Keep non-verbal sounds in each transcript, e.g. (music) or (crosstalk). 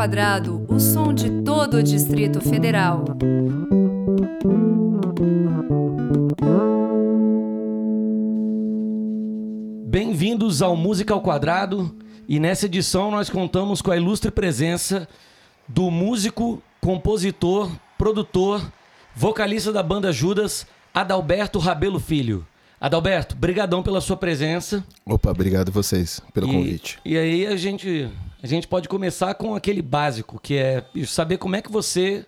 Quadrado, o som de todo o Distrito Federal. Bem-vindos ao Música ao Quadrado e nessa edição nós contamos com a ilustre presença do músico, compositor, produtor, vocalista da banda Judas, Adalberto Rabelo Filho. Adalberto, brigadão pela sua presença. Opa, obrigado vocês pelo e, convite. E aí a gente, a gente pode começar com aquele básico, que é saber como é que você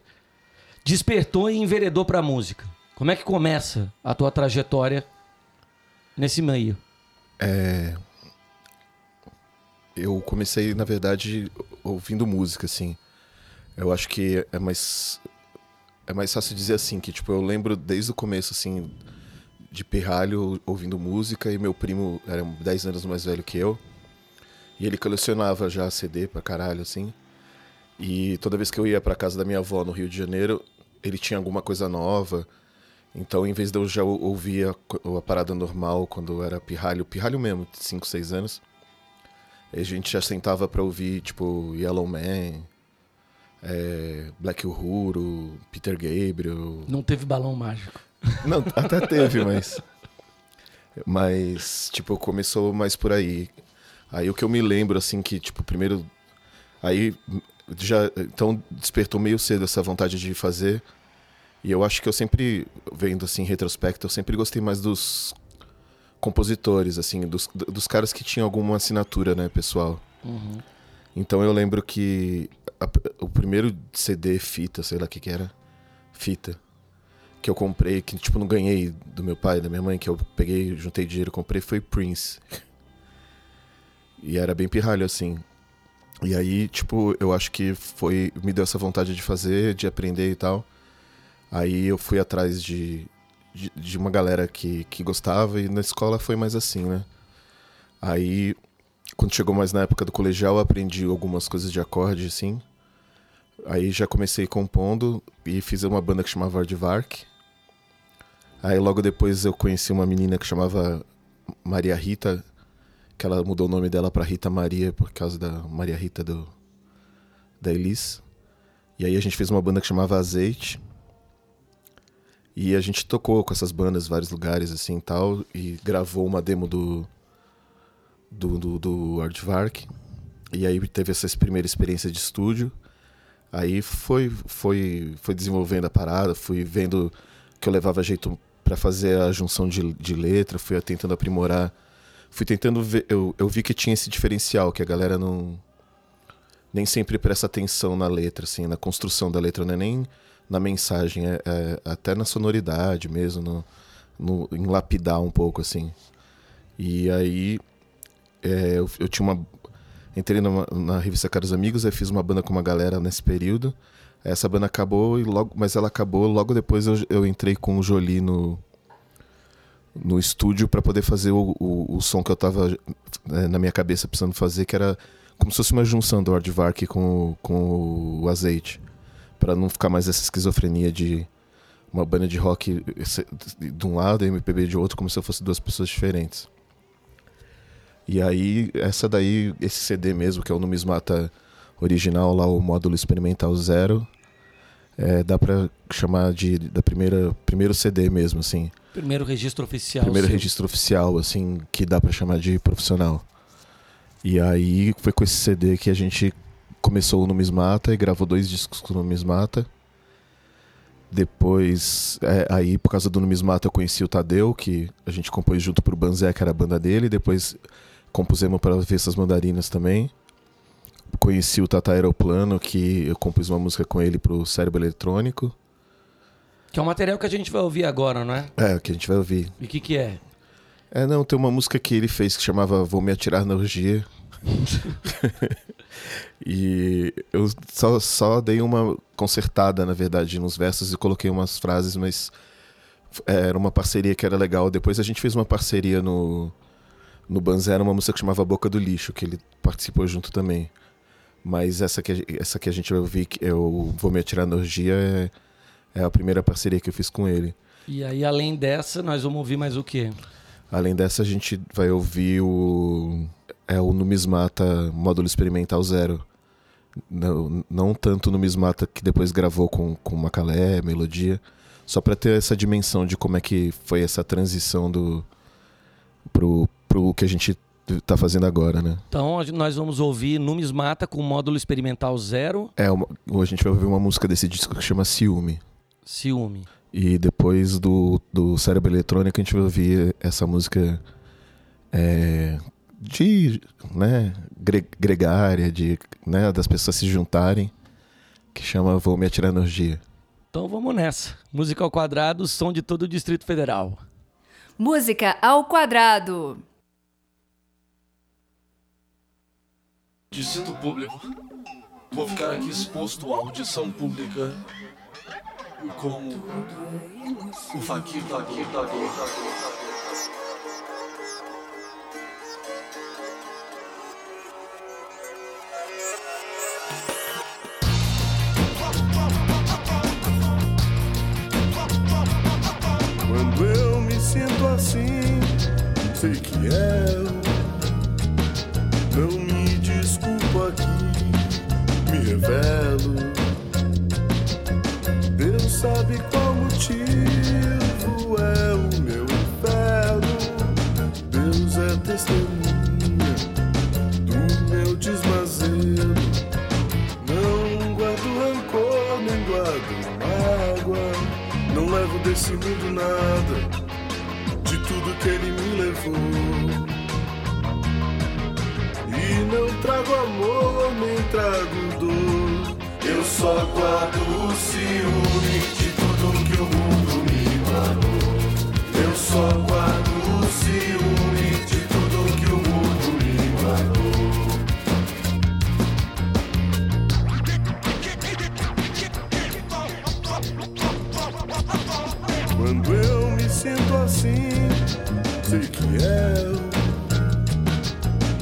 despertou e enveredou para a música. Como é que começa a tua trajetória nesse meio? É... Eu comecei, na verdade, ouvindo música, assim. Eu acho que é mais é mais fácil dizer assim que tipo eu lembro desde o começo assim de pirralho ouvindo música e meu primo era 10 anos mais velho que eu. E ele colecionava já CD pra caralho, assim. E toda vez que eu ia pra casa da minha avó no Rio de Janeiro, ele tinha alguma coisa nova. Então, em vez de eu já ouvir a, a parada normal quando eu era pirralho, pirralho mesmo, 5, 6 anos, a gente já sentava pra ouvir, tipo, Yellow Man, é, Black Uhuru, Peter Gabriel. Não teve balão mágico. (laughs) Não, até teve, mas. Mas, tipo, começou mais por aí. Aí o que eu me lembro, assim, que, tipo, primeiro. Aí já. Então despertou meio cedo essa vontade de fazer. E eu acho que eu sempre, vendo assim, em retrospecto, eu sempre gostei mais dos compositores, assim, dos, dos caras que tinham alguma assinatura, né, pessoal. Uhum. Então eu lembro que a, o primeiro CD, fita, sei lá o que que era, fita, que eu comprei, que tipo não ganhei do meu pai, da minha mãe, que eu peguei, juntei dinheiro, comprei, foi Prince. E era bem pirralho assim. E aí, tipo, eu acho que foi, me deu essa vontade de fazer, de aprender e tal. Aí eu fui atrás de, de, de uma galera que, que gostava e na escola foi mais assim, né? Aí quando chegou mais na época do colegial, eu aprendi algumas coisas de acorde, assim. Aí já comecei compondo e fiz uma banda que chamava Aardvark. Aí logo depois eu conheci uma menina que chamava Maria Rita, que ela mudou o nome dela para Rita Maria por causa da Maria Rita do da Elis. E aí a gente fez uma banda que chamava Azeite. E a gente tocou com essas bandas em vários lugares assim, tal e gravou uma demo do do, do, do Aardvark. E aí teve essa primeira experiência de estúdio. Aí foi, foi, foi desenvolvendo a parada, fui vendo que eu levava jeito para fazer a junção de, de letra, fui tentando aprimorar. Fui tentando ver, eu, eu vi que tinha esse diferencial, que a galera não. Nem sempre presta atenção na letra, assim, na construção da letra, não é nem na mensagem, é, é até na sonoridade mesmo, no, no, em lapidar um pouco, assim. E aí é, eu, eu, tinha uma. Entrei numa, na revista Caros Amigos, aí fiz uma banda com uma galera nesse período. Essa banda acabou, e logo, mas ela acabou. Logo depois eu, eu entrei com o Jolie no, no estúdio para poder fazer o, o, o, som que eu tava é, na minha cabeça precisando fazer, que era como se fosse uma junção do Aardvark com, com o azeite. para não ficar mais essa esquizofrenia de uma banda de rock de um lado e MPB de outro, como se eu fosse duas pessoas diferentes. E aí, essa daí, esse CD mesmo, que é o Numismata original, lá o módulo experimental zero, é, dá pra chamar de da primeira primeiro CD mesmo, assim. Primeiro registro oficial. Primeiro registro oficial, assim, que dá pra chamar de profissional. E aí foi com esse CD que a gente começou o Numismata e gravou dois discos com o Numismata. Depois, é, aí por causa do Numismata eu conheci o Tadeu, que a gente compôs junto pro Banzé, que era a banda dele. Depois compusemos para ver essas mandarinas também. Conheci o Tata Aeroplano, que eu compus uma música com ele pro Cérebro Eletrônico. Que é o material que a gente vai ouvir agora, não é? É, que a gente vai ouvir. E o que, que é? É, não, tem uma música que ele fez que chamava Vou Me Atirar na Orgia. (laughs) e eu só, só dei uma consertada, na verdade, nos versos e coloquei umas frases, mas era uma parceria que era legal. Depois a gente fez uma parceria no, no Banzera uma música que chamava Boca do Lixo, que ele participou junto também. Mas essa que, essa que a gente vai ouvir, que eu vou me atirar na orgia, é, é a primeira parceria que eu fiz com ele. E aí, além dessa, nós vamos ouvir mais o quê? Além dessa, a gente vai ouvir o. É o Numismata Módulo Experimental Zero. Não, não tanto no Mismata que depois gravou com, com Macalé, melodia. Só para ter essa dimensão de como é que foi essa transição do pro, pro que a gente tá fazendo agora, né? Então nós vamos ouvir Numismata com módulo experimental zero. É, uma, a gente vai ouvir uma música desse disco que chama Ciúme. Ciúme. E depois do, do Cérebro Eletrônico a gente vai ouvir essa música é, de, né, gre, gregária, de, né, das pessoas se juntarem, que chama Vou Me Atirar Energia. Então vamos nessa. Música ao quadrado, som de todo o Distrito Federal. Música ao quadrado. Dizendo público, vou ficar aqui exposto à audição pública com o Fakir, Fakir, Fakir. Quando eu me sinto assim, sei que eu não me desculpo aqui, me revelo. Motivo é o meu inferno. Deus é testemunha do meu desmazelo. Não guardo rancor, nem guardo mágoa. Não levo desse mundo nada, de tudo que ele me levou. E não trago amor, nem trago dor. Eu só guardo o ciúme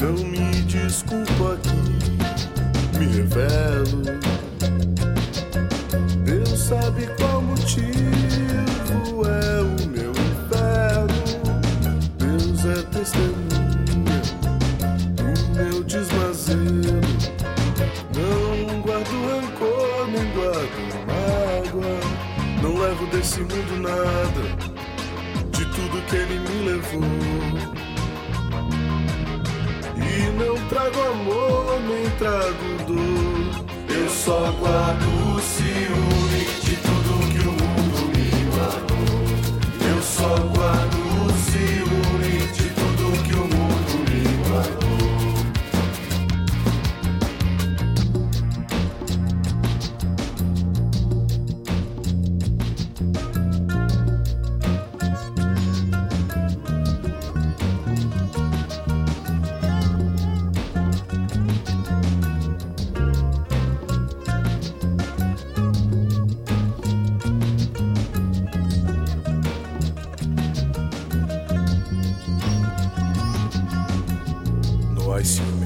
não me desculpo aqui, me revelo. Deus sabe qual motivo é o meu inferno. Deus é testemunha do meu desmazelo. Não guardo rancor, nem guardo mágoa. Não levo desse mundo nada, de tudo que ele me levou. Não trago amor, nem trago dor. Eu só guardo ciúme No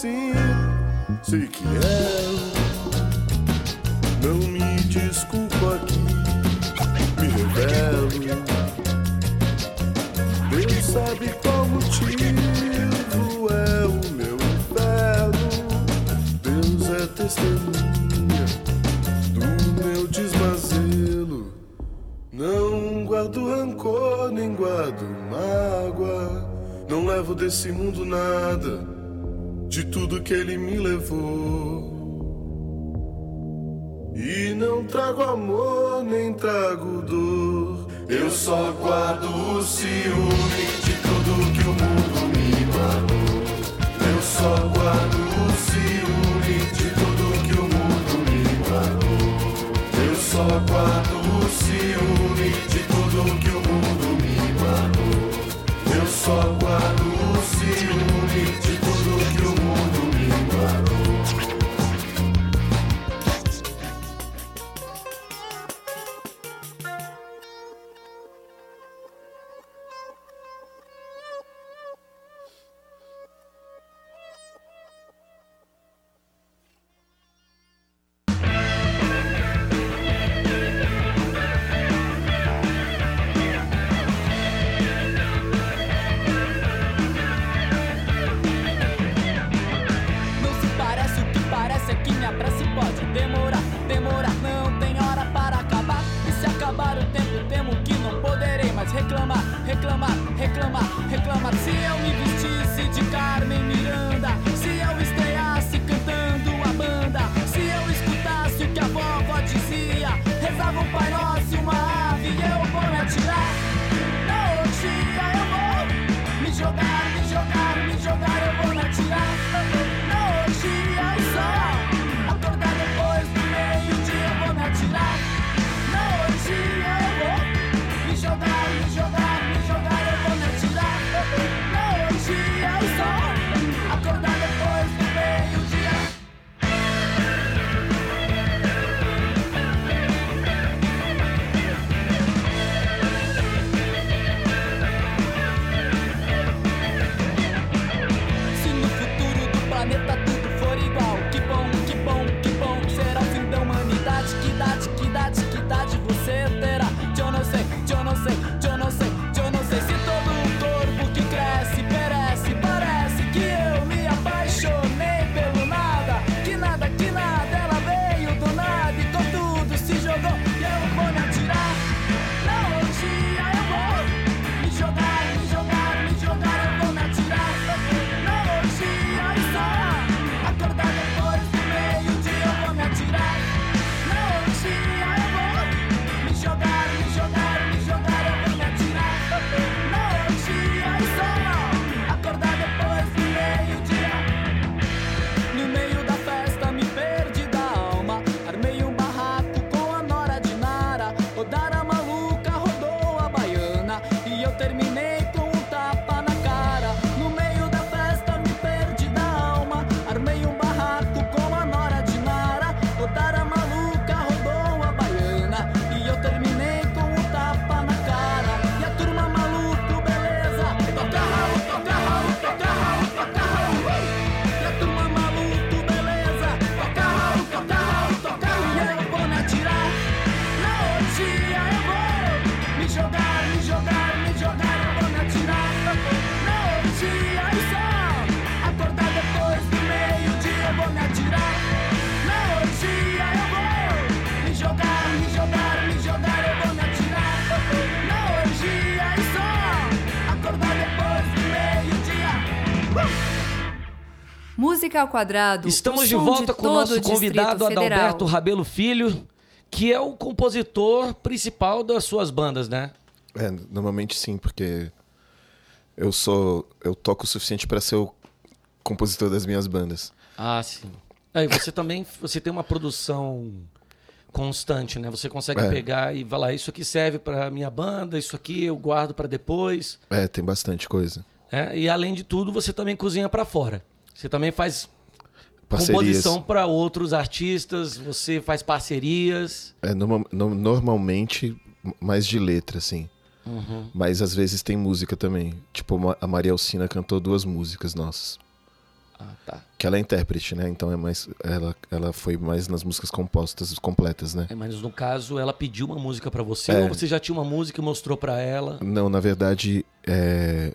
sinto Música ao quadrado. Estamos de volta com o nosso convidado Federal. Adalberto Rabelo Filho, que é o compositor principal das suas bandas, né? É, normalmente sim, porque eu sou. Eu toco o suficiente pra ser o compositor das minhas bandas. Ah, sim. Aí você também você tem uma produção constante, né? Você consegue É. pegar e falar isso aqui serve para minha banda, isso aqui eu guardo para depois, É, tem bastante coisa. né? E além de tudo, você também cozinha para fora. Você também faz Parcerias. composição para outros artistas, você faz parcerias. É, norma- no- normalmente mais de letra, assim. Uhum. Mas às vezes tem música também. Tipo, a Maria Alcina cantou duas músicas nossas. Ah, tá. Que ela é intérprete, né? Então é mais. Ela, ela foi mais nas músicas compostas, completas, né? É, mas no caso, ela pediu uma música para você, É. ou você já tinha uma música e mostrou para ela? Não, na verdade, é...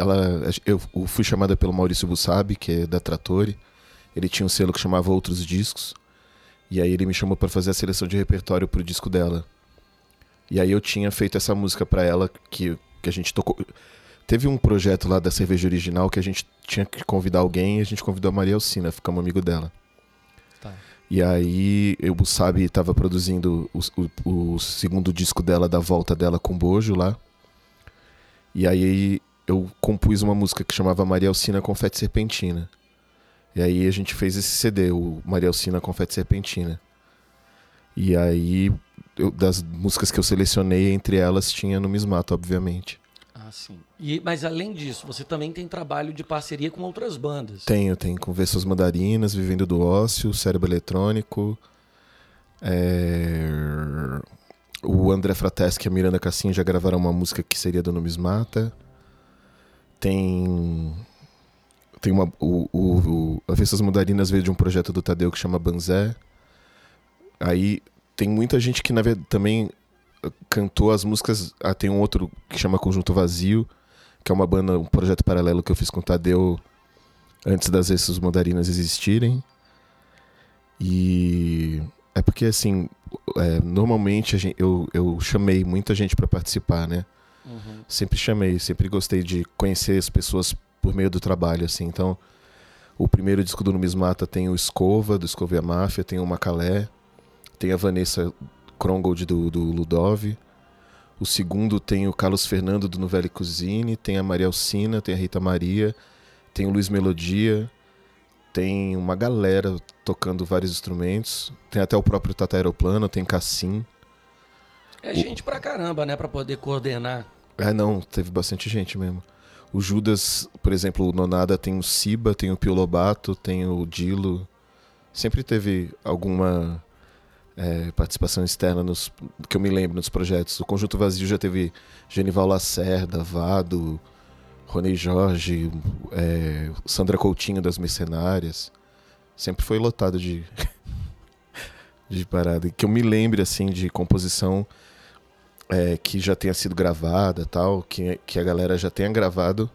ela, eu eu fui chamada pelo Maurício Bussabi, que é da Trattori. Ele tinha um selo que chamava Outros Discos. E aí ele me chamou para fazer a seleção de repertório pro disco dela. E aí eu tinha feito essa música para ela que, que a gente tocou. Teve um projeto lá da cerveja original que a gente tinha que convidar alguém e a gente convidou a Maria Alcina, ficamos amigo dela. Tá. E aí o Bussabi estava produzindo o, o- o segundo disco dela, da volta dela com Bojo lá. E aí eu compus uma música que chamava Maria Alcina Confete Serpentina. E aí a gente fez esse CD, o Maria Alcina Confete Serpentina. E aí, eu- das músicas que eu selecionei, entre elas tinha Numismato, obviamente. Ah, sim. E, mas além disso, você também tem trabalho de parceria com outras bandas. Tenho, tem Conversas Mandarinas, Vivendo do Ócio, Cérebro Eletrônico. é, O André Frateschi e a Miranda Cassinha já gravaram uma música que seria do Numismata. Tem. Tem uma. O, o, o... Avessas Mandarinas veio de um projeto do Tadeu que chama Banzé. Aí tem muita gente que na verdade também eh, cantou as músicas. Ah, tem um outro que chama Conjunto Vazio, que é uma banda, um projeto paralelo que eu fiz com o Tadeu antes das Essas Mandarinas existirem. E é porque assim, é, normalmente gente- eu, eu chamei muita gente para participar, né? Sempre chamei, sempre gostei de conhecer as pessoas por meio do trabalho, assim. Então, o primeiro disco do Numismata tem o Escova, do Escova e a Máfia, tem o Macalé, tem a Vanessa Krongold do, do Ludov. O segundo tem o Carlos Fernando do Novelli Cuisine, tem a Maria Alcina, tem a Rita Maria, tem o Luiz Melodia, tem uma galera tocando vários instrumentos, tem até o próprio Tata Aeroplano, tem Cassim. É gente pra caramba, né? Pra poder coordenar. É, não, teve bastante gente mesmo. O Judas, por exemplo, o Nonada tem o Siba, tem o Pio Lobato, tem o Dilo. Sempre teve alguma é, participação externa nos, que eu me lembro nos projetos. O Conjunto Vazio já teve Genival Lacerda, Vado, Rony Jorge, é, Sandra Coutinho das Mercenárias. Sempre foi lotado de, (laughs) de parada. Que eu me lembre, assim, de composição é, que já tenha sido gravada tal, que, que a galera já tenha gravado.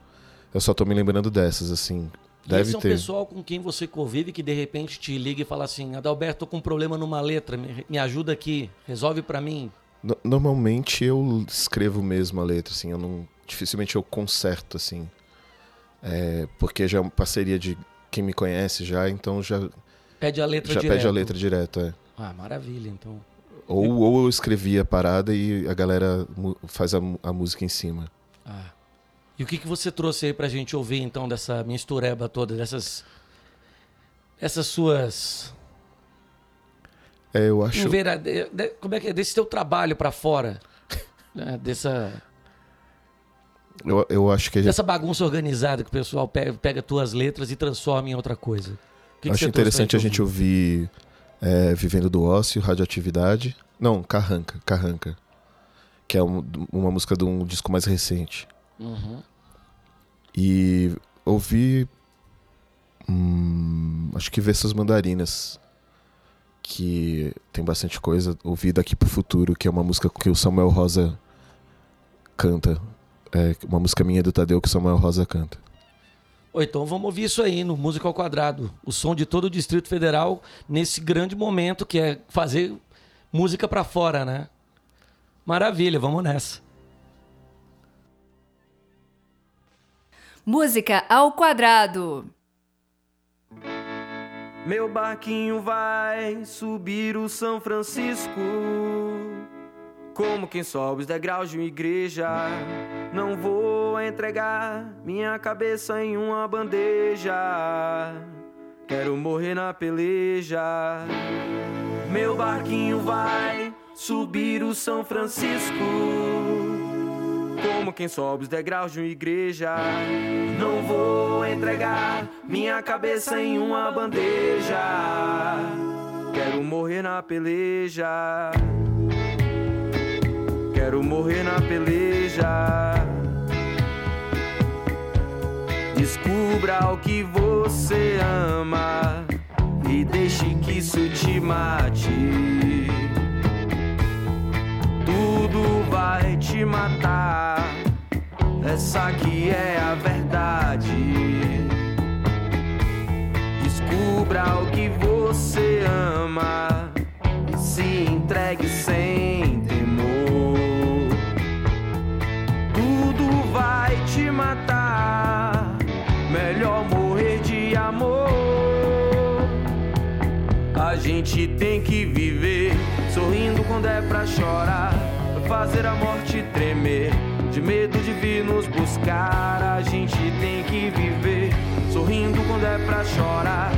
Eu só tô me lembrando dessas, assim. Deve esse é um ter. pessoal com quem você convive que de repente te liga e fala assim: Adalberto, tô com um problema numa letra, me, me ajuda aqui, resolve pra mim. No- Normalmente eu escrevo mesmo a letra, assim, eu não. Dificilmente eu conserto, assim. É, porque já é uma parceria de quem me conhece já, então já, Pede a letra já direto. pede a letra direto, é. Ah, maravilha, então. Ou, ou eu escrevi a parada e a galera faz a, a música em cima. Ah. E o que, que você trouxe aí pra gente ouvir, então, dessa mistureba toda, dessas. Essas suas. É, eu acho. Invera- como é que é? Desse teu trabalho pra fora. (laughs) né? Dessa, Eu, eu acho que gente, dessa bagunça organizada que o pessoal pega, pega tuas letras e transforma em outra coisa. O que que acho pra interessante a gente ouvir é, Vivendo do Ócio, Radioatividade. Não, Carranca, Carranca. Que é um- uma música de um disco mais recente. Uhum. E ouvi. hum, acho que Versas Mandarinas. Que tem bastante coisa. Ouvi Daqui pro Futuro, que é uma música que o Samuel Rosa canta. É uma música minha do Tadeu que o Samuel Rosa canta. Ou então vamos ouvir isso aí no Música ao Quadrado. O som de todo o Distrito Federal nesse grande momento que é fazer música pra fora, né? Maravilha, vamos nessa. Música ao quadrado. Meu barquinho vai subir o São Francisco. Como quem sobe os degraus de uma igreja. Não vou entregar minha cabeça em uma bandeja. Quero morrer na peleja. Meu barquinho vai subir o São Francisco. Como quem sobe os degraus de uma igreja. Não vou entregar minha cabeça em uma bandeja. Quero morrer na peleja. Quero morrer na peleja. Descubra o que você ama e deixe que isso te mate. Tudo vai te matar. Essa aqui é a verdade. Descubra o que você ama e se entregue sem gente tem que viver sorrindo quando é pra chorar, fazer a morte tremer, de medo de vir nos buscar. A gente tem que viver sorrindo quando é pra chorar,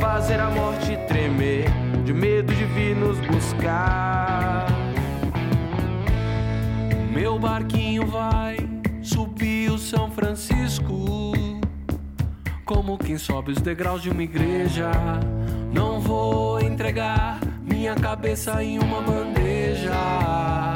fazer a morte tremer, de medo de vir nos buscar. Meu barquinho vai subir o São Francisco. Como quem sobe os degraus de uma igreja. Não vou entregar minha cabeça em uma bandeja.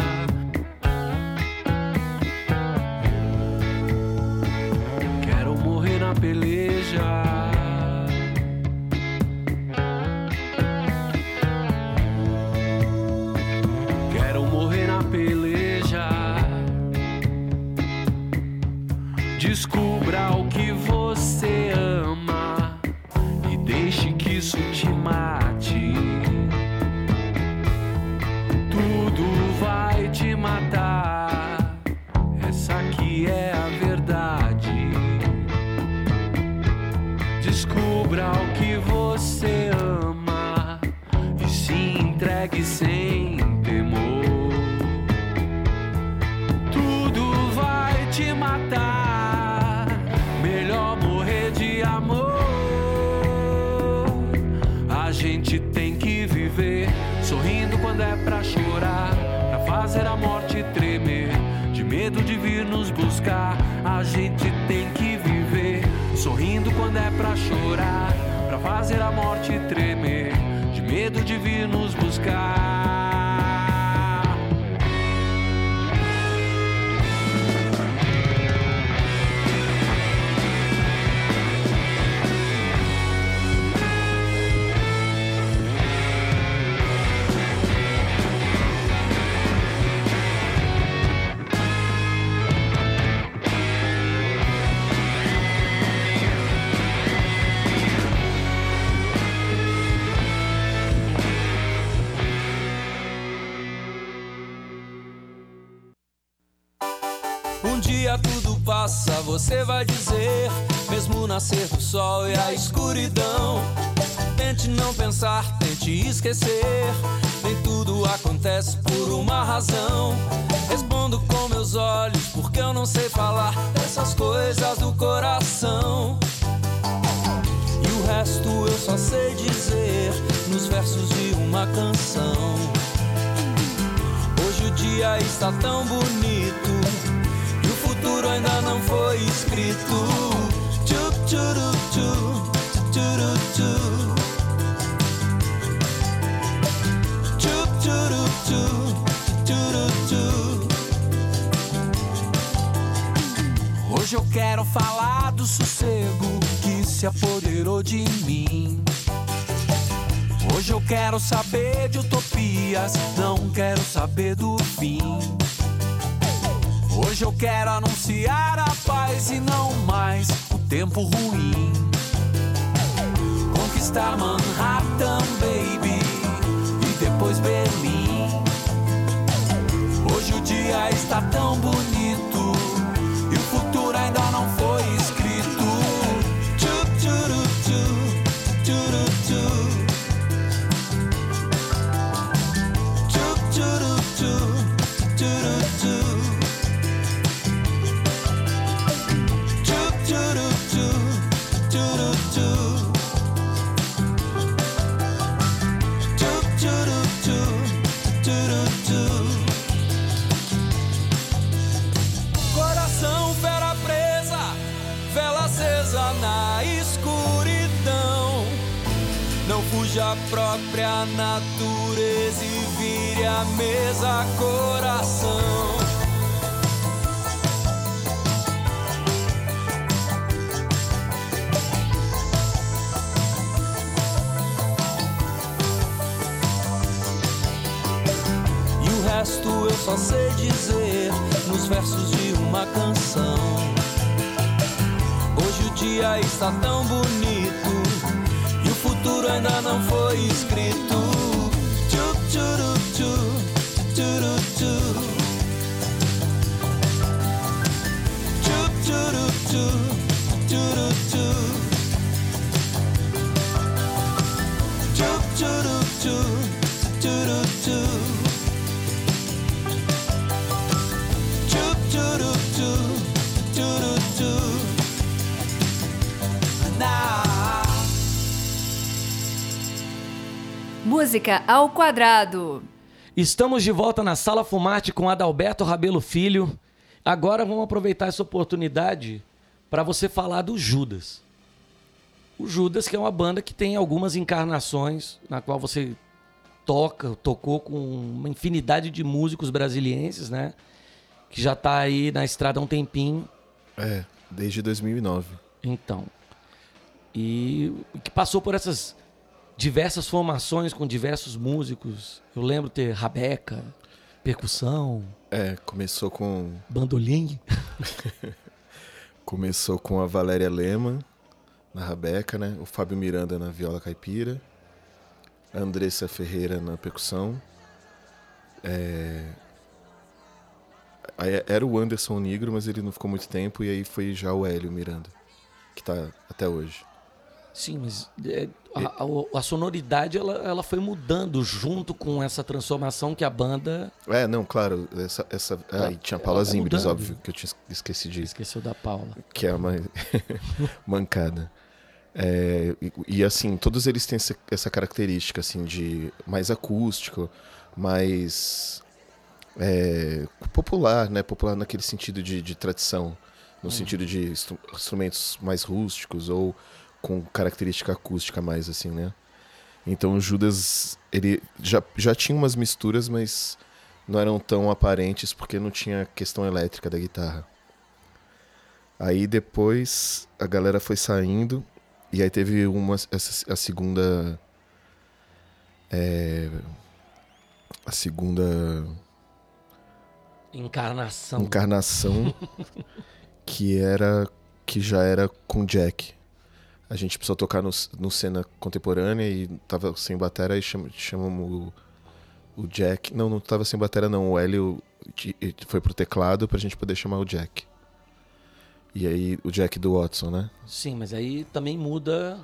Um dia tudo passa, você vai dizer, mesmo nascer do sol e a escuridão. Tente não pensar, tente esquecer. Nem tudo acontece por uma razão. Respondo com meus olhos, porque eu não sei falar dessas coisas do coração. E o resto eu só sei dizer nos versos de uma canção. Hoje o dia está tão bonito futuro ainda não foi escrito. Tchup, tchuru, tchu, tchuru, tchu. Hoje eu quero falar do sossego que se apoderou de mim. Hoje eu quero saber de utopias, não quero saber do fim. Hoje eu quero anunciar a paz e não mais o tempo ruim. Conquistar Manhattan, baby, e depois Berlim. Hoje o dia está tão bonito e o futuro ainda não foi própria natureza e vire a mesa, coração. E o resto eu só sei dizer nos versos de uma canção. Hoje o dia está tão bonito futuro ainda não foi escrito. Tchup, tchuru, tchu, tchuru, tchu. Tchu, Música ao quadrado. Estamos de volta na Sala Fumarte com Adalberto Rabelo Filho. Agora vamos aproveitar essa oportunidade para você falar do Judas. O Judas, que é uma banda que tem algumas encarnações, na qual você toca, tocou com uma infinidade de músicos brasilienses, né? Que já tá aí na estrada há um tempinho. É, desde 2009. Então. E que passou por essas diversas formações com diversos músicos. Eu lembro ter rabeca, percussão, É, começou com bandolim. (laughs) começou com a Valéria Lema na rabeca, né? O Fábio Miranda na viola caipira, a Andressa Ferreira na percussão. É... aí Era o Anderson Negro, mas ele não ficou muito tempo e aí foi já o Hélio Miranda, que tá até hoje. Sim, mas é, a, a- a sonoridade ela, ela foi mudando junto com essa transformação que a banda É, não, claro. Essa, essa, e tinha a Paula tá Zimbres, óbvio, que eu tinha esqueci de esqueceu da Paula. que é a mais (laughs) mancada. É, e, e, assim, todos eles têm essa, essa característica assim de mais acústico, mais é, popular, né? Popular naquele sentido de, de tradição, no sentido de instru- instrumentos mais rústicos ou com característica acústica mais assim, né? Então o Judas ele já, já tinha umas misturas, mas não eram tão aparentes porque não tinha questão elétrica da guitarra. Aí depois a galera foi saindo e aí teve uma essa, a segunda é, a segunda Encarnação. encarnação (laughs) que era que já era com Jack. A gente precisou tocar no, no cena contemporânea e tava sem batera e cham, chamamos o, o Jack. Não, não tava sem batera não. O Hélio foi pro teclado pra gente poder chamar o Jack. E aí o Jack do Watson, né? Sim, mas aí também muda.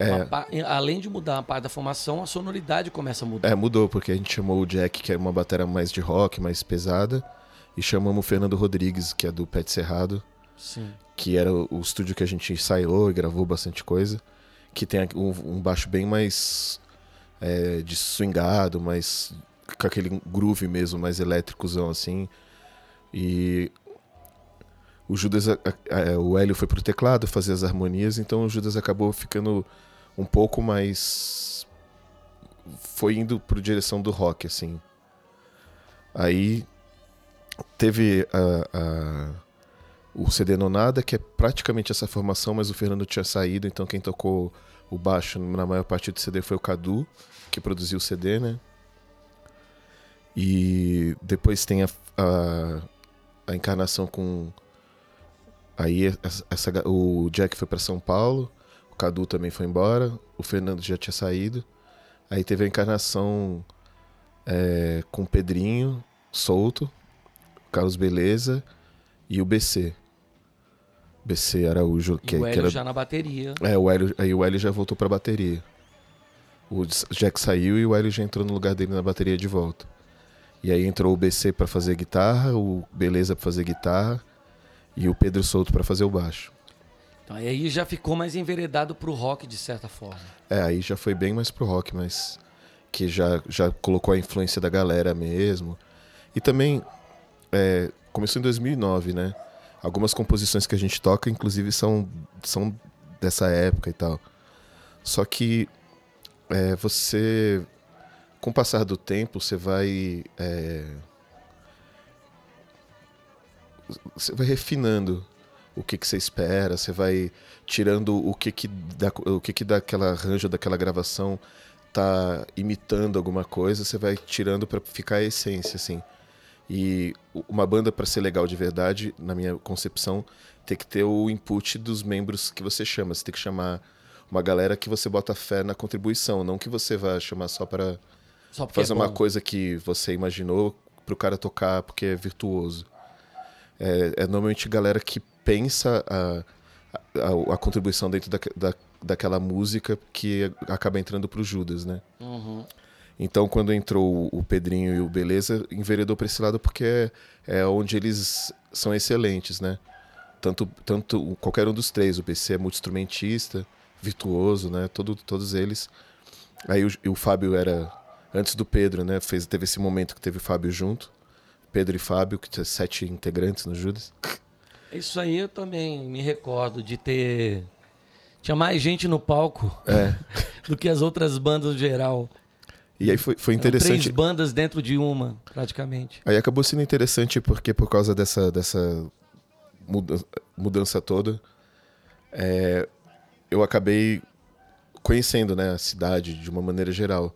É. pa- Além de mudar a parte da formação, a sonoridade começa a mudar. É, mudou, porque a gente chamou o Jack, que é uma bateria mais de rock, mais pesada, e chamamos o Fernando Rodrigues, que é do Pet Cerrado, Sim. que era o estúdio que a gente ensaiou e gravou bastante coisa, que tem um, baixo bem mais é, de swingado, mais com aquele groove mesmo, mais elétricozão assim. E o Judas, a- o Hélio foi pro teclado fazer as harmonias, então o Judas acabou ficando um pouco mais foi indo pro direção do rock assim. Aí teve a- a, o CD Nonada, que é praticamente essa formação, mas o Fernando tinha saído, então quem tocou o baixo na maior parte do CD foi o Cadu, que produziu o CD, né? E depois tem a, a, a encarnação com. Aí essa, o Jack foi para São Paulo, o Cadu também foi embora, o Fernando já tinha saído. Aí teve a encarnação é, com o Pedrinho solto, Carlos Beleza e o BC. BC Araújo, E que, o que Hélio era já na bateria. é, o Hélio, aí o Hélio já voltou pra bateria. O Jack saiu e o Hélio já entrou no lugar dele na bateria de volta. E aí entrou o BC pra fazer guitarra, o Beleza pra fazer guitarra e o Pedro Souto pra fazer o baixo. Então aí já ficou mais enveredado pro rock de certa forma. É, aí já foi bem mais pro rock, mas que já, já colocou a influência da galera mesmo. E também é, começou em 2009, né? Algumas composições que a gente toca, inclusive, são, são dessa época e tal. Só que é, você, com o passar do tempo, você vai. é, você vai refinando o que, que você espera, você vai tirando o que que, da, o que, que daquela arranjo, daquela gravação tá imitando alguma coisa, você vai tirando para ficar a essência, assim. E uma banda para ser legal de verdade, na minha concepção, tem que ter o input dos membros que você chama. Você tem que chamar uma galera que você bota fé na contribuição, não que você vá chamar só para fazer é uma coisa que você imaginou pro cara tocar porque é virtuoso. É, é normalmente galera que pensa a, a, a contribuição dentro da, da, daquela música que acaba entrando pro Judas, né? Uhum. Então, quando entrou o Pedrinho e o Beleza, enveredou para esse lado porque é, é onde eles são excelentes, né? Tanto, tanto qualquer um dos três. O PC é multi-instrumentista, virtuoso, né? Todo, todos eles. Aí o, o Fábio era antes do Pedro, né? Fez, teve esse momento que teve o Fábio junto. Pedro e Fábio, que tinha sete integrantes no Judas. Isso aí eu também me recordo de ter. Tinha mais gente no palco É. (laughs) do que as outras bandas no geral. E aí foi, foi Eram interessante. Três bandas dentro de uma, praticamente. Aí acabou sendo interessante porque por causa dessa, dessa muda- mudança toda, é, eu acabei conhecendo né, a cidade de uma maneira geral.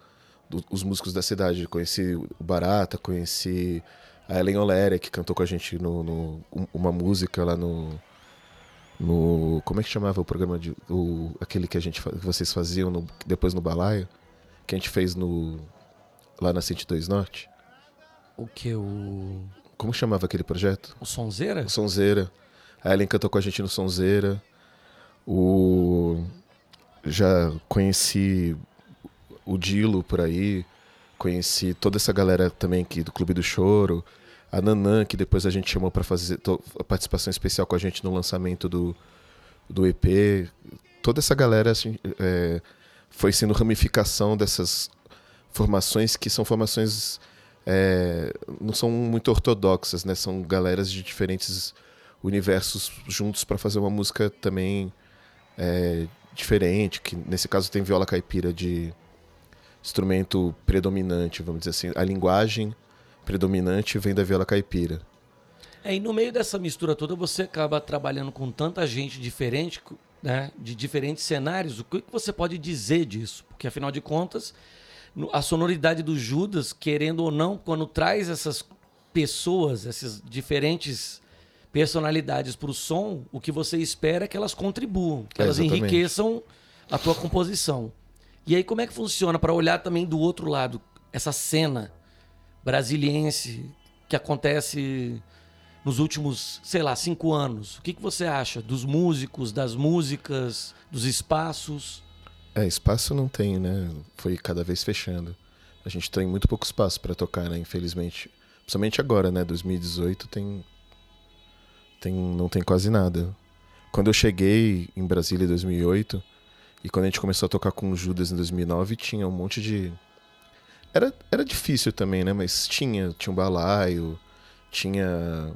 do- os músicos da cidade. Conheci o Barata, conheci a Ellen Oléria, que cantou com a gente no, no- um- uma música lá no. No. Como é que chamava o programa de. O, aquele que a gente que vocês faziam no- depois no balaio? Que a gente fez no. Lá na 102 Norte? O que? O. Como chamava aquele projeto? O Sonzeira? Sonzeira. A Ellen cantou com a gente no Sonzeira. O... já conheci o Dilo por aí, conheci toda essa galera também aqui do Clube do Choro, a Nanã, que depois a gente chamou para fazer to- a participação especial com a gente no lançamento do, do EP. Toda essa galera assim, é, foi sendo ramificação dessas formações que são formações é, não são muito ortodoxas, né? São galeras de diferentes universos juntos para fazer uma música também é, diferente, que nesse caso tem viola caipira de instrumento predominante, vamos dizer assim. A linguagem predominante vem da viola caipira. É, e no meio dessa mistura toda, você acaba trabalhando com tanta gente diferente, né, de diferentes cenários. O que você pode dizer disso? Porque, afinal de contas, a sonoridade do Judas, querendo ou não, quando traz essas pessoas, essas diferentes personalidades para o som, o que você espera é que elas contribuam, que É, elas exatamente. enriqueçam a tua composição. E aí, como é que funciona para olhar também do outro lado, essa cena brasiliense que acontece nos últimos, sei lá, cinco anos? O que, que você acha dos músicos, das músicas, dos espaços? É, espaço não tem, né? Foi cada vez fechando. A gente tem muito pouco espaço para tocar, né? Infelizmente. Principalmente agora, né? 2018 tem, tem não tem quase nada. Quando eu cheguei em Brasília em 2008 e quando a gente começou a tocar com o Judas em 2009, tinha um monte de era, era difícil também, né? Mas tinha, tinha um balaio, tinha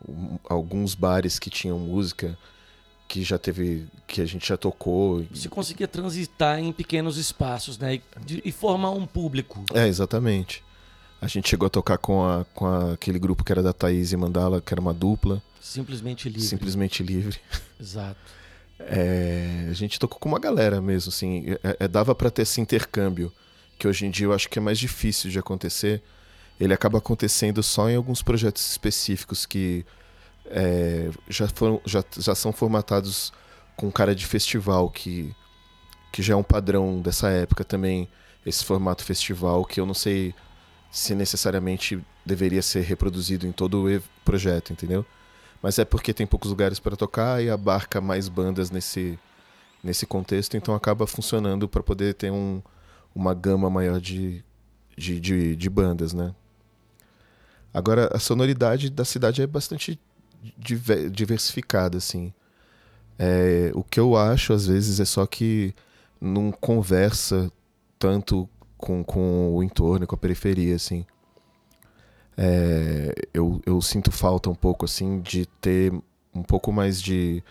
alguns bares que tinham música que já teve, que a gente já tocou. Você conseguia transitar em pequenos espaços, né? E, de- e formar um público. É, exatamente. A gente chegou a tocar com, a, com a- aquele grupo que era da Thaís e Mandala, que era uma dupla, Simplesmente livre. simplesmente livre. (laughs) Exato. É, a gente tocou com uma galera mesmo, assim. É, é, dava pra ter esse intercâmbio, que hoje em dia eu acho que é mais difícil de acontecer. Ele acaba acontecendo só em alguns projetos específicos que é, já, foram, já, já são formatados com cara de festival, que, que já é um padrão dessa época também, esse formato festival, que eu não sei se necessariamente deveria ser reproduzido em todo o projeto, entendeu? Mas é porque tem poucos lugares para tocar e abarca mais bandas nesse, nesse contexto, então acaba funcionando para poder ter um, uma gama maior de, de, de, de bandas, né? Agora, a sonoridade da cidade é bastante diver- diversificada, assim. É, o que eu acho, às vezes, é só que não conversa tanto com, com o entorno, com a periferia, assim. É, eu, eu sinto falta um pouco, assim, de ter um pouco mais de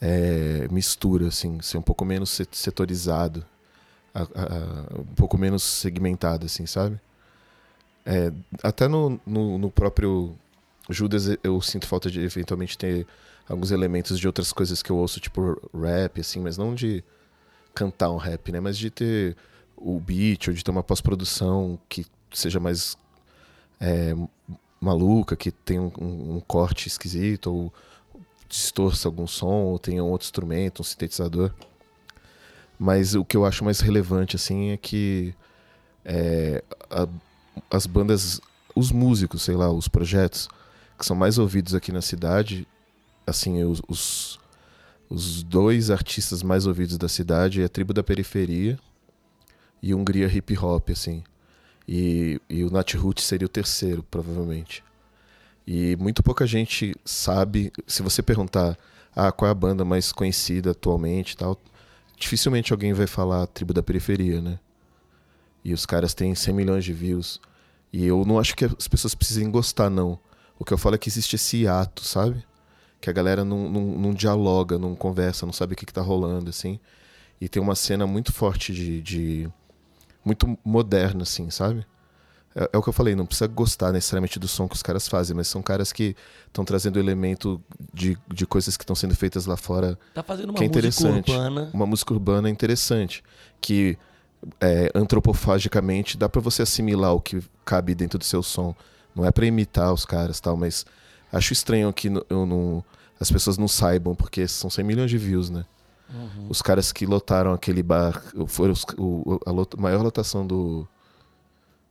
é, mistura, assim, ser um pouco menos se- setorizado, a- a- um pouco menos segmentado, assim, sabe? É, até no, no, no próprio Judas eu sinto falta de eventualmente ter alguns elementos de outras coisas que eu ouço, tipo rap, assim, mas não de cantar um rap, né? Mas de ter o beat ou de ter uma pós-produção que seja mais é, maluca, que tenha um, um- corte esquisito, ou distorça algum som, ou tenha um outro instrumento, um sintetizador. Mas o que eu acho mais relevante, assim, é que é, a- as bandas, os músicos, sei lá, os projetos que são mais ouvidos aqui na cidade, assim, os, os, os dois artistas mais ouvidos da cidade é a Tribo da Periferia e Hungria Hip Hop, assim. E, e o Nat Roots seria o terceiro, provavelmente. E muito pouca gente sabe, se você perguntar ah, qual é a banda mais conhecida atualmente tal, dificilmente alguém vai falar Tribo da Periferia, né? E os caras têm 100 milhões de views. E eu não acho que as pessoas precisem gostar, não. O que eu falo é que existe esse ato, sabe? Que a galera não, não, não dialoga, não conversa, não sabe o que, que tá rolando, assim. E tem uma cena muito forte de. de muito moderna, assim, sabe? É, é o que eu falei, não precisa gostar necessariamente do som que os caras fazem, mas são caras que estão trazendo elemento de, de coisas que estão sendo feitas lá fora Tá fazendo uma que é música interessante. urbana. Uma música urbana interessante. Que é, antropofagicamente dá pra você assimilar o que cabe dentro do seu som. Não é pra imitar os caras tal, mas acho estranho que eu não, as pessoas não saibam, porque são 100 milhões de views, né? Uhum. Os caras que lotaram aquele bar, foram os- o, a lot- maior lotação do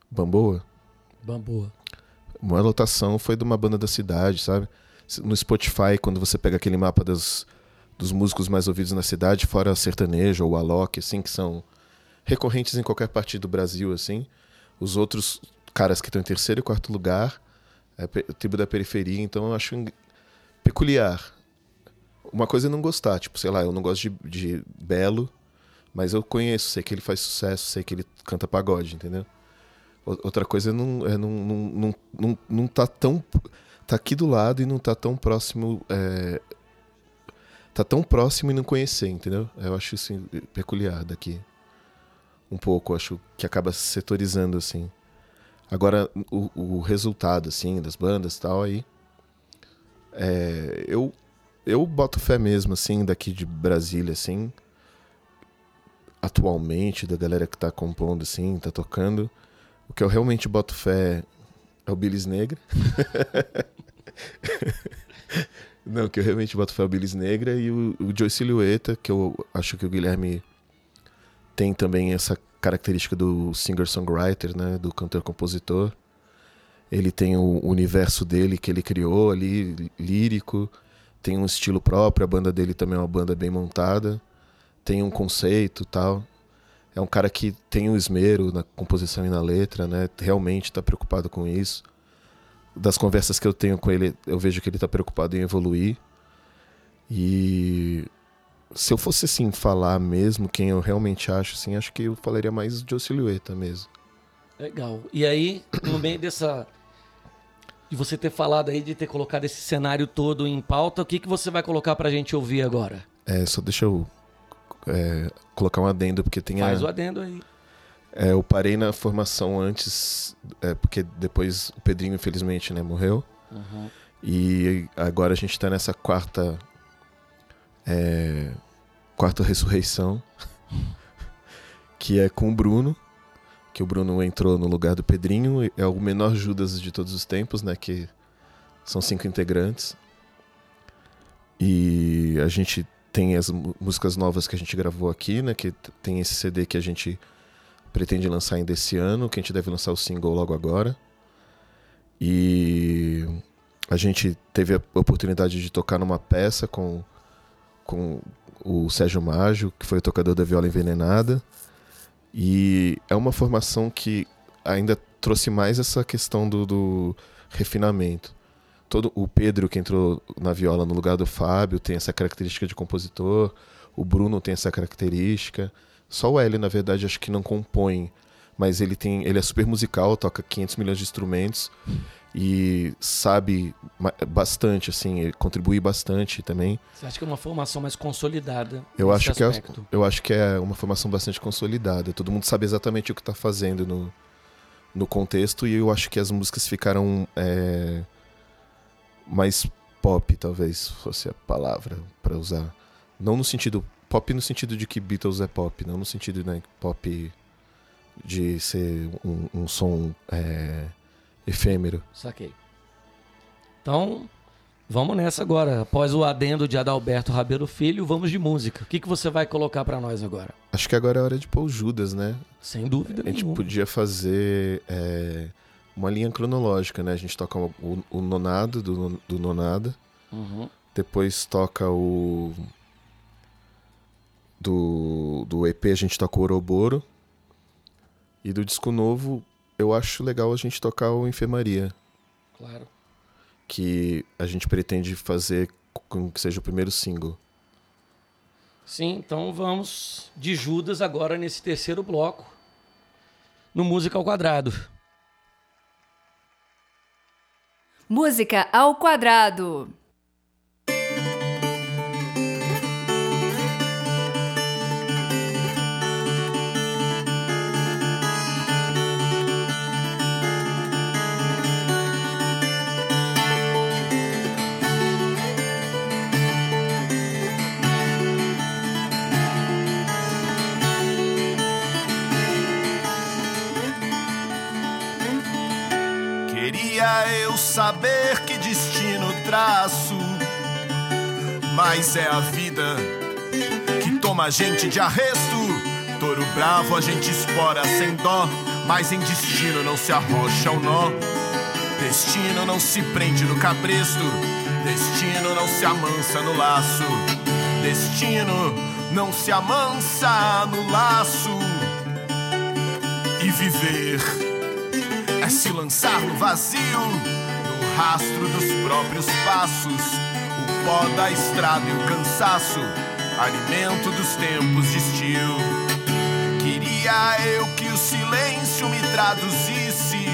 Bamboa. Bamboa. A maior lotação foi de uma banda da cidade, sabe? No Spotify, quando você pega aquele mapa das, dos músicos mais ouvidos na cidade, fora sertanejo ou Alok, assim, que são recorrentes em qualquer parte do Brasil, assim. Os outros caras que estão em terceiro e quarto lugar, é tribo da periferia, então eu acho peculiar. Uma coisa é não gostar, tipo, sei lá, eu não gosto de, de Belo, mas eu conheço, sei que ele faz sucesso, sei que ele canta pagode, entendeu? Outra coisa é não, é não, não, não, não, não tá tão. tá aqui do lado e não tá tão próximo. é, tá tão próximo e não conhecer, entendeu? Eu acho isso peculiar daqui. Um pouco, acho que acaba se setorizando assim. Agora, o, o resultado, assim, das bandas e tal, aí. é, eu, eu boto fé mesmo, assim, daqui de Brasília, assim. Atualmente, da galera que tá compondo, assim, tá tocando. O que eu realmente boto fé é o Billis Negra. (laughs) Não, que eu realmente boto fé é o Billis Negra e o, o Joe Silhueta, que eu acho que o Guilherme tem também essa característica do singer-songwriter, né? Do cantor-compositor. Ele tem o universo dele que ele criou ali, lírico. Tem um estilo próprio, a banda dele também é uma banda bem montada. Tem um conceito tal. É um cara que tem um esmero na composição e na letra, né? Realmente está preocupado com isso. Das conversas que eu tenho com ele, eu vejo que ele está preocupado em evoluir. E se eu fosse assim falar mesmo quem eu realmente acho, assim, acho que eu falaria mais de Silhueta mesmo. Legal. E aí, (clears throat) no meio dessa. De você ter falado aí, de ter colocado esse cenário todo em pauta, o que, que você vai colocar pra gente ouvir agora? É, só deixa eu é, colocar um adendo, porque tem Faz a, o adendo aí. É, eu parei na formação antes, é, porque depois o Pedrinho, infelizmente, né, morreu. Uhum. E agora a gente tá nessa quarta. É, quarta ressurreição. que é com o Bruno. Que o Bruno entrou no lugar do Pedrinho. É o menor Judas de todos os tempos, né? Que são cinco integrantes. E a gente tem as músicas novas que a gente gravou aqui, né? Que tem esse CD que a gente pretende lançar ainda esse ano, que a gente deve lançar o single logo agora. E a gente teve a oportunidade de tocar numa peça com, com o Sérgio Mágio, que foi o tocador da viola envenenada. E é uma formação que ainda trouxe mais essa questão do, do refinamento. Todo, o Pedro, que entrou na viola no lugar do Fábio, tem essa característica de compositor. O Bruno tem essa característica. Só o L, na verdade, acho que não compõe. Mas ele tem, ele é super musical, toca 500 milhões de instrumentos e sabe bastante, assim, contribui bastante também. Você acha que é uma formação mais consolidada? Eu acho, que é, eu acho que é uma formação bastante consolidada. Todo mundo sabe exatamente o que está fazendo no, no contexto e eu acho que as músicas ficaram é, mais pop, talvez fosse a palavra para usar. Não no sentido pop no sentido de que Beatles é pop, não no sentido né, pop de ser um, um som é, efêmero. Saquei. Então, vamos nessa agora. Após o adendo de Adalberto Rabelo Filho, vamos de música. O que, que você vai colocar pra nós agora? Acho que agora é hora de pôr o Judas, né? Sem dúvida A gente nenhuma. podia fazer é, uma linha cronológica, né? A gente toca o, o nonado do, do nonada, Uhum. depois toca o do, do EP a gente toca o Oroboro e do disco novo eu acho legal a gente tocar o Enfermaria, Claro. que a gente pretende fazer com que seja o primeiro single. Sim, então vamos de Judas agora nesse terceiro bloco. No Música ao Quadrado. Música ao quadrado. Saber que destino traço, mas é a vida que toma a gente de arresto. Touro bravo a gente explora sem dó, mas em destino não se arrocha o nó. Destino não se prende no cabresto, destino não se amansa no laço. Destino não se amansa no laço e viver é se lançar no vazio, no rastro dos próprios passos, o pó da estrada e o cansaço, alimento dos tempos de estio. Queria eu que o silêncio me traduzisse.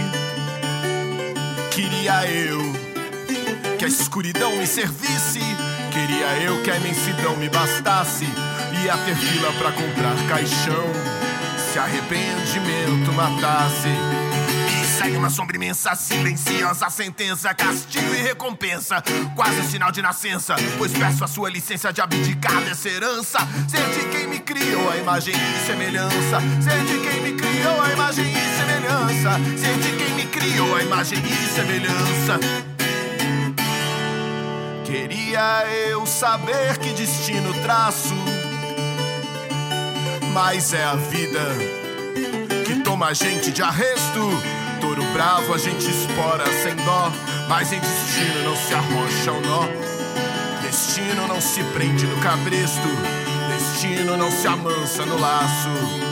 Queria eu que a escuridão me servisse. Queria eu que a imensidão me bastasse. Ia ter fila pra comprar caixão. Se arrependimento matasse. Uma sombra imensa, silenciosa sentença, castigo e recompensa. Quase sinal de nascença, pois peço a sua licença de abdicar dessa herança. Ser de quem me criou a imagem e semelhança. Ser de quem me criou a imagem e semelhança. Ser de quem me criou a imagem e semelhança. Queria eu saber que destino traço, mas é a vida que toma a gente de arresto. Bravo a gente espora sem dó, mas em destino não se arrocha o nó. Destino não se prende no cabresto, destino não se amansa no laço.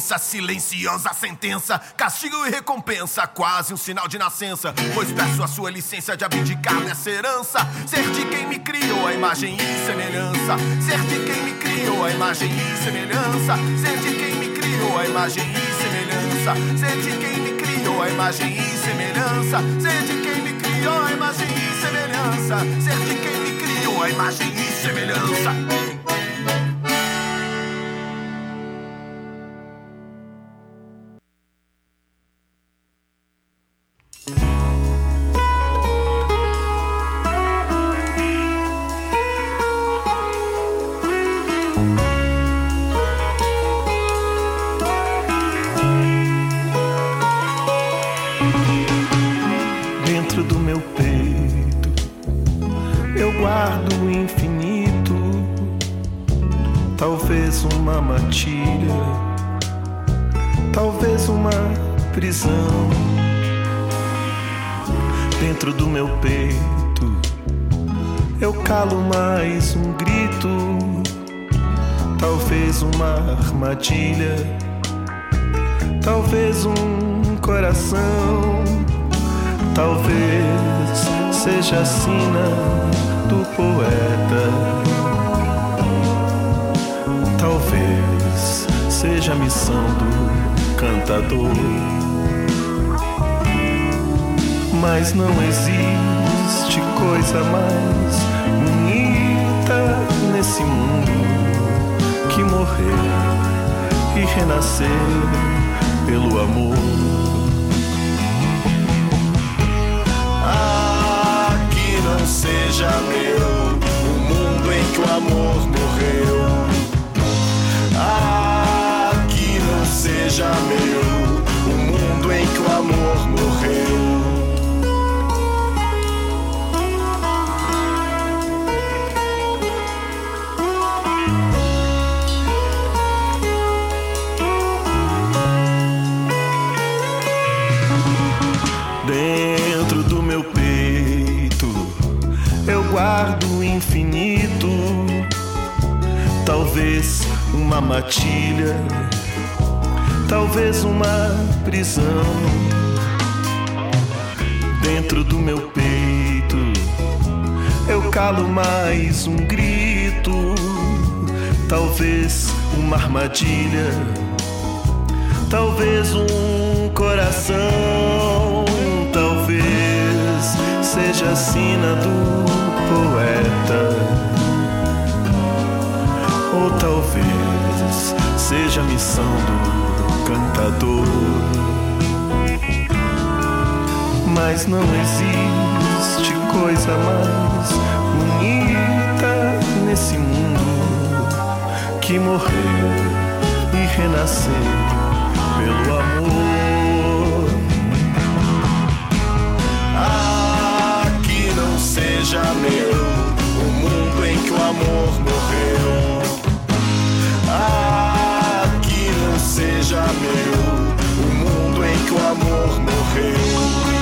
Silenciosa sentença, castigo e recompensa, quase um sinal de nascença. Pois peço a sua licença de abdicar dessa herança. Ser de quem me criou a imagem e semelhança. Ser de quem me criou a imagem e semelhança. Ser de quem me criou a imagem e semelhança. Ser de quem me criou a imagem e semelhança. Ser de quem me criou a imagem e semelhança. Ser de quem me criou a imagem e semelhança. Dentro do meu peito, eu calo mais um grito, talvez uma armadilha, talvez um coração. Talvez seja a sina do poeta. Talvez seja a missão do cantador. Mas não existe coisa mais bonita nesse mundo que morrer e renascer pelo amor. Ah, que não seja meu o mundo em que o amor morreu. Ah, que não seja meu o mundo em que o amor morreu. Eu guardo o infinito, talvez uma matilha, talvez uma prisão. Dentro do meu peito eu calo mais um grito, talvez uma armadilha, talvez um coração, talvez seja a sina do talvez seja a missão do cantador. Mas não existe coisa mais bonita nesse mundo que morrer e renascer pelo amor. Ah, que não seja meu o mundo em que o amor morreu. seja meu o mundo em que o amor morreu.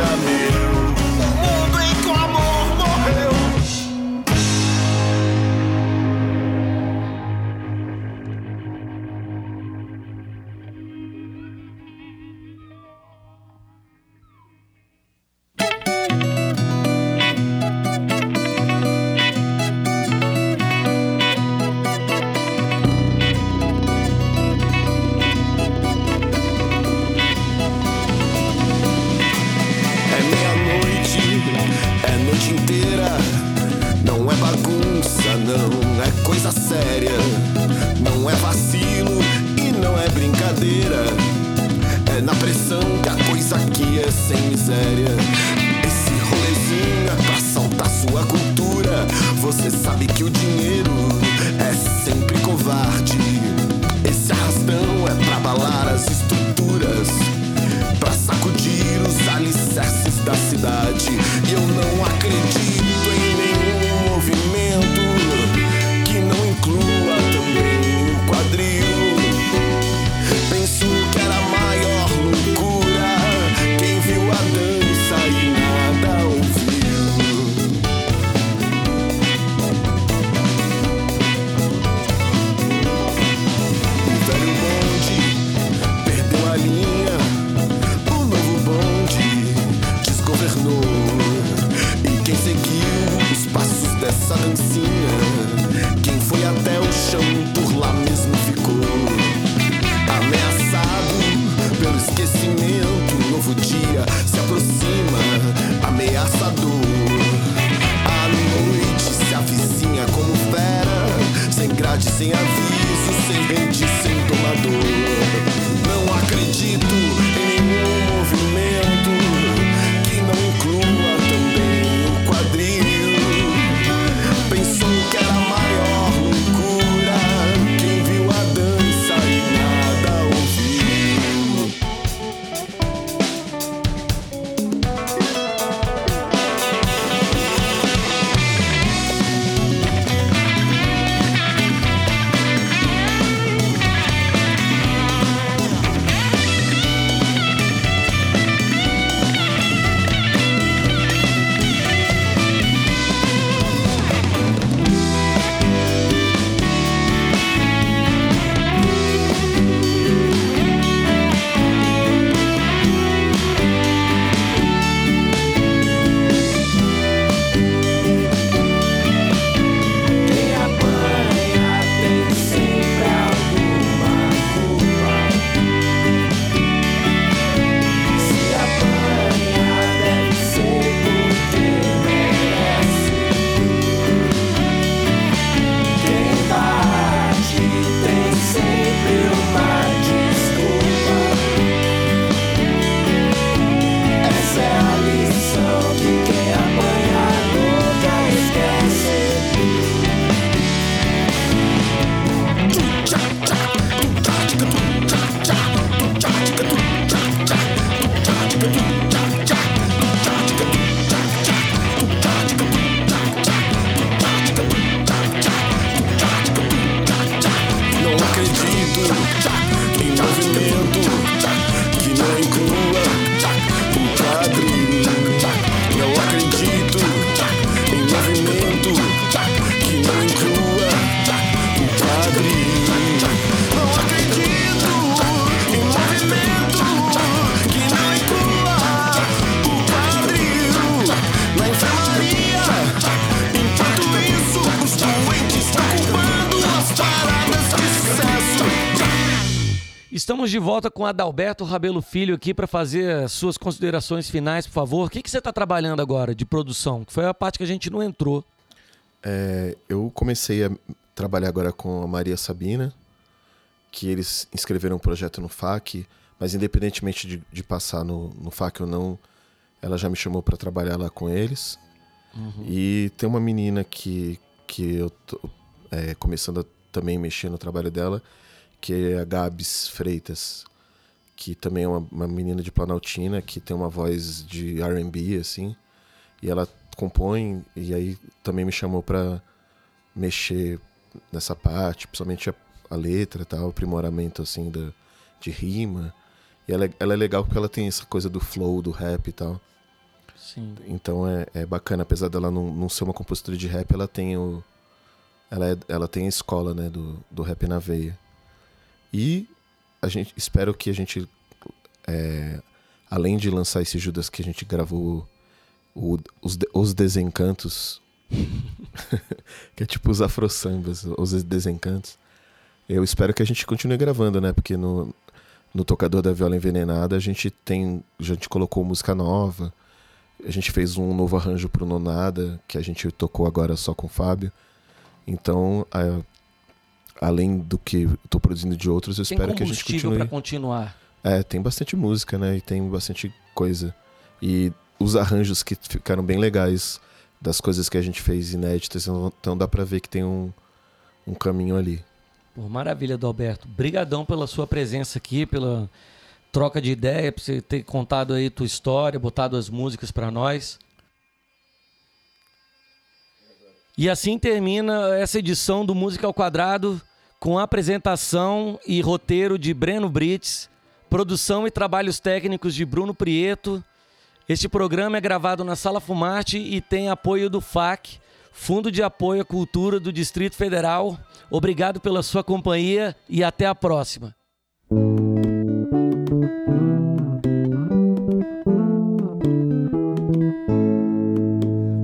jamais com Adalberto Rabelo Filho aqui para fazer suas considerações finais, por favor. O que, que você está trabalhando agora de produção? Que foi a parte que a gente não entrou. É, eu comecei a trabalhar agora com a Maria Sabina, que eles inscreveram um projeto no FAC, mas independentemente de, de passar no, no FAC ou não, ela já me chamou para trabalhar lá com eles. Uhum. E tem uma menina que, que eu tô é, começando a também mexer no trabalho dela, que é a Gabs Freitas, que também é uma, uma menina de Planaltina, que tem uma voz de R&B, assim, e ela compõe, e aí também me chamou para mexer nessa parte, principalmente a, a letra, tal, o aprimoramento, assim, da, de rima. E ela, é- ela é legal porque ela tem essa coisa do flow, do rap e tal. Sim. Então é, é bacana, apesar dela não, não ser uma compositora de rap, ela tem o. Ela, é, ela tem a escola, né, do, do rap na veia. E a gente espero que a gente, é, além de lançar esse Judas que a gente gravou o- os, os Desencantos, (laughs) que é tipo os Afro Sambas, os Desencantos, eu espero que a gente continue gravando, né? Porque no, no Tocador da Viola Envenenada a gente tem. A gente colocou música nova. A gente fez um novo arranjo pro Nonada, que a gente tocou agora só com o Fábio. Então, além do que tô produzindo de outros, eu Tem espero que a gente continue. para continuar. É, tem bastante música, né? E tem bastante coisa. E os arranjos que ficaram bem legais das coisas que a gente fez inéditas, então então dá pra ver que tem um, um caminho ali. Pô, maravilha, Adalberto. Brigadão pela sua presença aqui, pela troca de ideia, por você ter contado aí tua história, botado as músicas para nós. E assim termina essa edição do Música ao Quadrado com apresentação e roteiro de Breno Brits, produção e trabalhos técnicos de Bruno Prieto. Este programa é gravado na Sala Fumarte e tem apoio do FAC, Fundo de Apoio à Cultura do Distrito Federal. Obrigado pela sua companhia e até a próxima.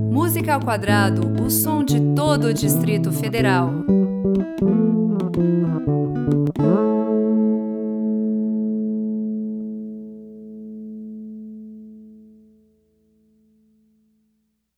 Música ao quadrado, o som de todo o Distrito Federal.